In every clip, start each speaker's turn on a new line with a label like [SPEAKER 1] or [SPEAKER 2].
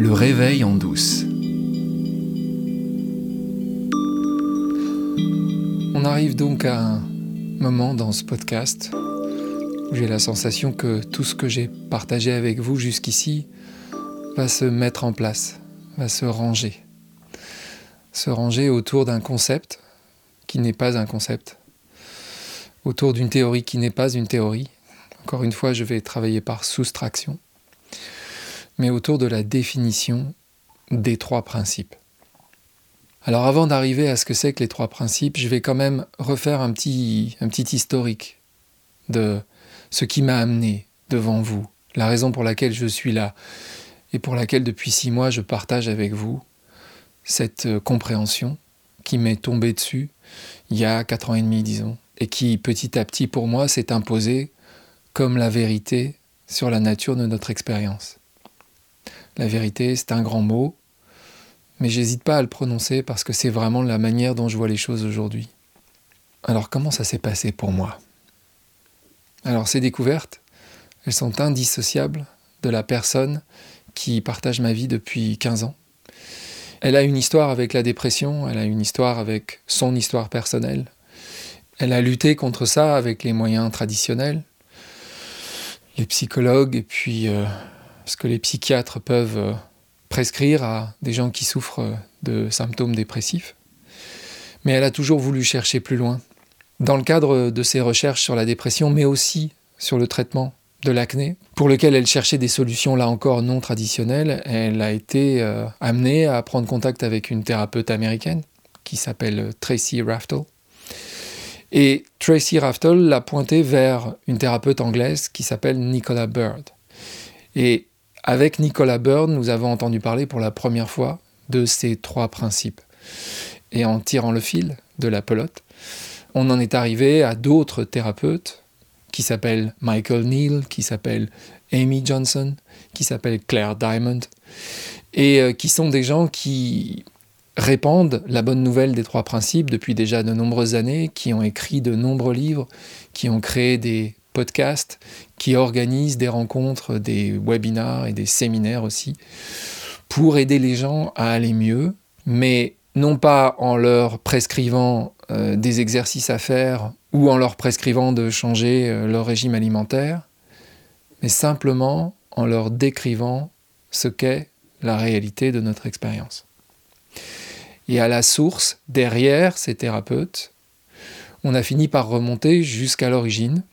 [SPEAKER 1] Le réveil en douce. On arrive donc à un moment dans ce podcast où j'ai la sensation que tout ce que j'ai partagé avec vous jusqu'ici va se mettre en place, va se ranger. Se ranger autour d'un concept qui n'est pas un concept, autour d'une théorie qui n'est pas une théorie. Encore une fois, je vais travailler par soustraction mais autour de la définition des trois principes. Alors avant d'arriver à ce que c'est que les trois principes, je vais quand même refaire un petit, un petit historique de ce qui m'a amené devant vous, la raison pour laquelle je suis là et pour laquelle depuis six mois je partage avec vous cette euh, compréhension qui m'est tombée dessus il y a quatre ans et demi, disons, et qui petit à petit pour moi s'est imposée comme la vérité sur la nature de notre expérience. La vérité, c'est un grand mot, mais j'hésite pas à le prononcer parce que c'est vraiment la manière dont je vois les choses aujourd'hui. Alors comment ça s'est passé pour moi? Alors ces découvertes, elles sont indissociables de la personne qui partage ma vie depuis 15 ans. Elle a une histoire avec la dépression, elle a une histoire avec son histoire personnelle. Elle a lutté contre ça avec les moyens traditionnels, les psychologues et puis euh, ce que les psychiatres peuvent euh, prescrire à des gens qui souffrent euh, de symptômes dépressifs. Mais elle a toujours voulu chercher plus loin. Dans le cadre de ses recherches sur la dépression, mais aussi sur le traitement de l'acné, pour lequel elle cherchait des solutions là encore non traditionnelles, elle a été euh, amenée à prendre contact avec une thérapeute américaine qui s'appelle Tracy Raftel. Et Tracy Raftel l'a pointée vers une thérapeute anglaise qui s'appelle Nicola Bird. Et avec Nicolas Byrne, nous avons entendu parler pour la première fois de ces trois principes. Et en tirant le fil de la pelote, on en est arrivé à d'autres thérapeutes qui s'appellent Michael Neal, qui s'appellent Amy Johnson, qui s'appellent Claire Diamond, et euh, qui sont des gens qui répandent la bonne nouvelle des trois principes depuis déjà de nombreuses années, qui ont écrit de nombreux livres, qui ont créé des podcasts, qui organisent des rencontres, des webinars et des séminaires aussi, pour aider les gens à aller mieux, mais non pas en leur prescrivant euh, des exercices à faire ou en leur prescrivant de changer euh, leur régime alimentaire, mais simplement en leur décrivant ce qu'est la réalité de notre expérience. Et à la source, derrière ces thérapeutes, on a fini par remonter jusqu'à l'origine,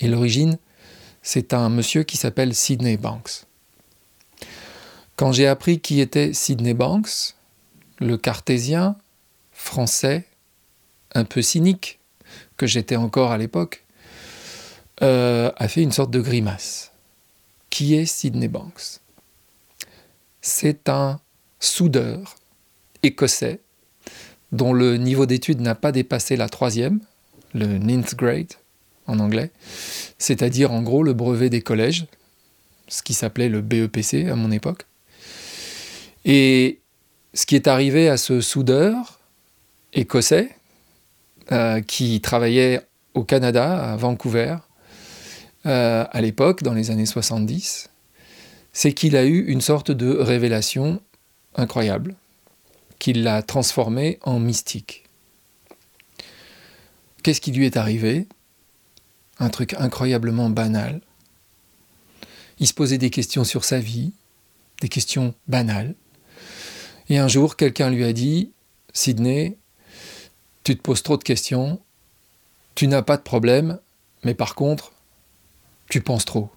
[SPEAKER 1] et l'origine, c'est un monsieur qui s'appelle Sidney Banks. Quand j'ai appris qui était Sidney Banks, le cartésien français, un peu cynique, que j'étais encore à l'époque, euh, a fait une sorte de grimace. Qui est Sidney Banks? C'est un soudeur écossais dont le niveau d'études n'a pas dépassé la troisième, le ninth grade, en anglais, c'est-à-dire en gros le brevet des collèges, ce qui s'appelait le BEPC à mon époque. Et ce qui est arrivé à ce soudeur écossais, euh, qui travaillait au Canada, à Vancouver, euh, à l'époque, dans les années 70, c'est qu'il a eu une sorte de révélation incroyable, qui l'a transformé en mystique. Qu'est-ce qui lui est arrivé? Un truc incroyablement banal. Il se posait des questions sur sa vie, des questions banales. Et un jour, quelqu'un lui a dit, Sidney, tu te poses trop de questions, tu n'as pas de problème, mais par contre, tu penses trop.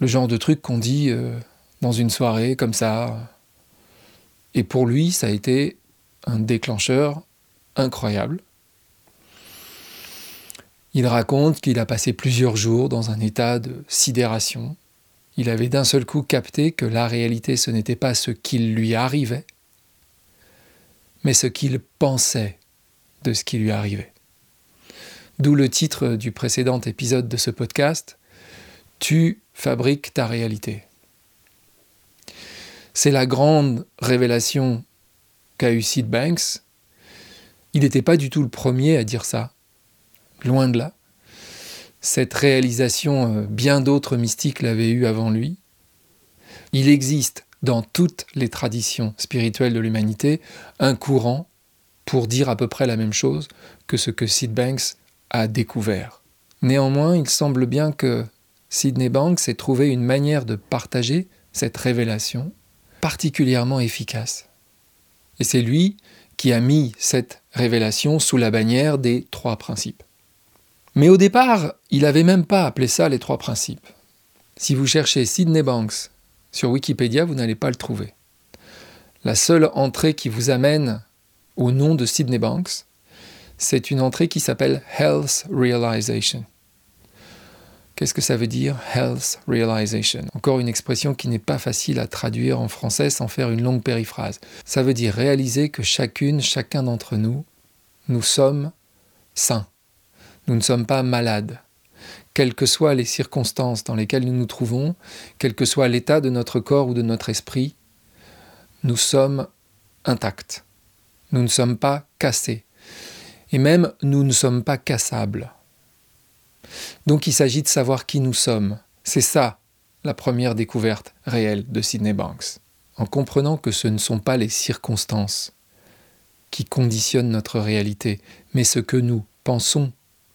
[SPEAKER 1] Le genre de truc qu'on dit euh, dans une soirée comme ça. Et pour lui, ça a été un déclencheur incroyable. Il raconte qu'il a passé plusieurs jours dans un état de sidération. Il avait d'un seul coup capté que la réalité ce n'était pas ce qu'il lui arrivait, mais ce qu'il pensait de ce qui lui arrivait. D'où le titre du précédent épisode de ce podcast, Tu fabriques ta réalité. C'est la grande révélation qu'a eu Sid Banks. Il n'était pas du tout le premier à dire ça loin de là. Cette réalisation, euh, bien d'autres mystiques l'avaient eue avant lui. Il existe dans toutes les traditions spirituelles de l'humanité un courant pour dire à peu près la même chose que ce que Sid Banks a découvert. Néanmoins, il semble bien que Sidney Banks ait trouvé une manière de partager cette révélation particulièrement efficace. Et c'est lui qui a mis cette révélation sous la bannière des trois principes. Mais au départ, il n'avait même pas appelé ça les trois principes. Si vous cherchez Sidney Banks sur Wikipédia, vous n'allez pas le trouver. La seule entrée qui vous amène au nom de Sidney Banks, c'est une entrée qui s'appelle Health Realization. Qu'est-ce que ça veut dire Health Realization? Encore une expression qui n'est pas facile à traduire en français sans faire une longue périphrase. Ça veut dire réaliser que chacune, chacun d'entre nous, nous sommes sains. Nous ne sommes pas malades. Quelles que soient les circonstances dans lesquelles nous nous trouvons, quel que soit l'état de notre corps ou de notre esprit, nous sommes intacts. Nous ne sommes pas cassés. Et même, nous ne sommes pas cassables. Donc il s'agit de savoir qui nous sommes. C'est ça la première découverte réelle de Sidney Banks. En comprenant que ce ne sont pas les circonstances qui conditionnent notre réalité, mais ce que nous pensons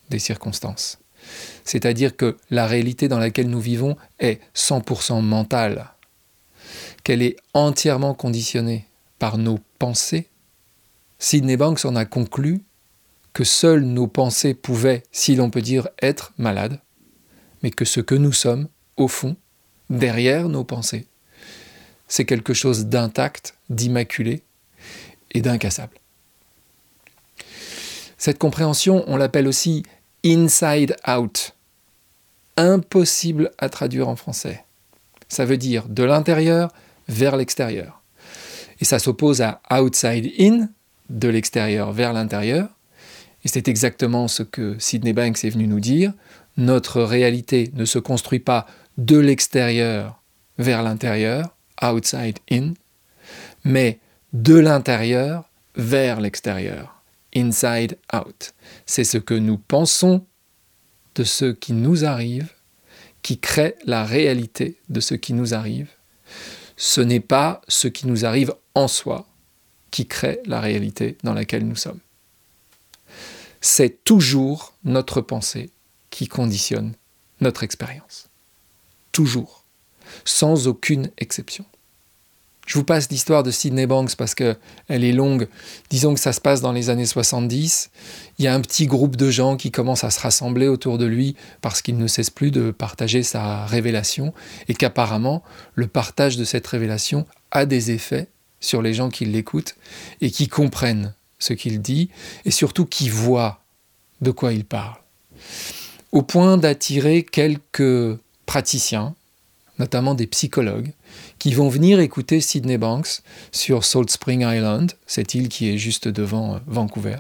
[SPEAKER 1] des circonstances. C'est-à-dire que la réalité dans laquelle nous vivons est 100% mentale, qu'elle est entièrement conditionnée par nos pensées. Sidney Banks en a conclu que seules nos pensées pouvaient, si l'on peut dire, être malades, mais que ce que nous sommes, au fond, derrière nos pensées, c'est quelque chose d'intact, d'immaculé et d'incassable. Cette compréhension, on l'appelle aussi inside out. Impossible à traduire en français. Ça veut dire de l'intérieur vers l'extérieur. Et ça s'oppose à outside in, de l'extérieur vers l'intérieur, et c'est exactement ce que Sidney Banks est venu nous dire. Notre réalité ne se construit pas de l'extérieur vers l'intérieur, outside in, mais de l'intérieur vers l'extérieur, inside out. C'est ce que nous pensons de ce qui nous arrive qui crée la réalité de ce qui nous arrive. Ce n'est pas ce qui nous arrive en soi qui crée la réalité dans laquelle nous sommes c'est toujours notre pensée qui conditionne notre expérience. Toujours. Sans aucune exception. Je vous passe l'histoire de Sidney Banks parce qu'elle est longue. Disons que ça se passe dans les années 70. Il y a un petit groupe de gens qui commencent à se rassembler autour de lui parce qu'il ne cesse plus de partager sa révélation et qu'apparemment le partage de cette révélation a des effets sur les gens qui l'écoutent et qui comprennent ce qu'il dit, et surtout qui voit de quoi il parle. Au point d'attirer quelques praticiens, notamment des psychologues, qui vont venir écouter Sydney Banks sur Salt Spring Island, cette île qui est juste devant euh, Vancouver.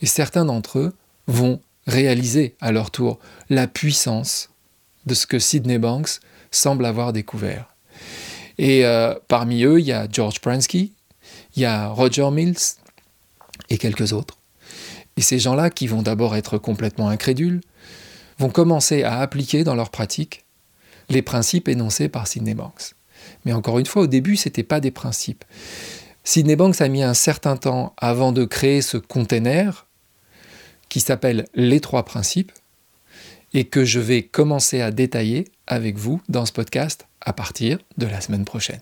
[SPEAKER 1] Et certains d'entre eux vont réaliser à leur tour la puissance de ce que Sydney Banks semble avoir découvert. Et euh, parmi eux, il y a George Pransky, il y a Roger Mills, et quelques autres. Et ces gens-là, qui vont d'abord être complètement incrédules, vont commencer à appliquer dans leur pratique les principes énoncés par Sidney Banks. Mais encore une fois, au début, ce n'était pas des principes. Sidney Banks a mis un certain temps avant de créer ce container qui s'appelle les trois principes et que je vais commencer à détailler avec vous dans ce podcast à partir de la semaine prochaine.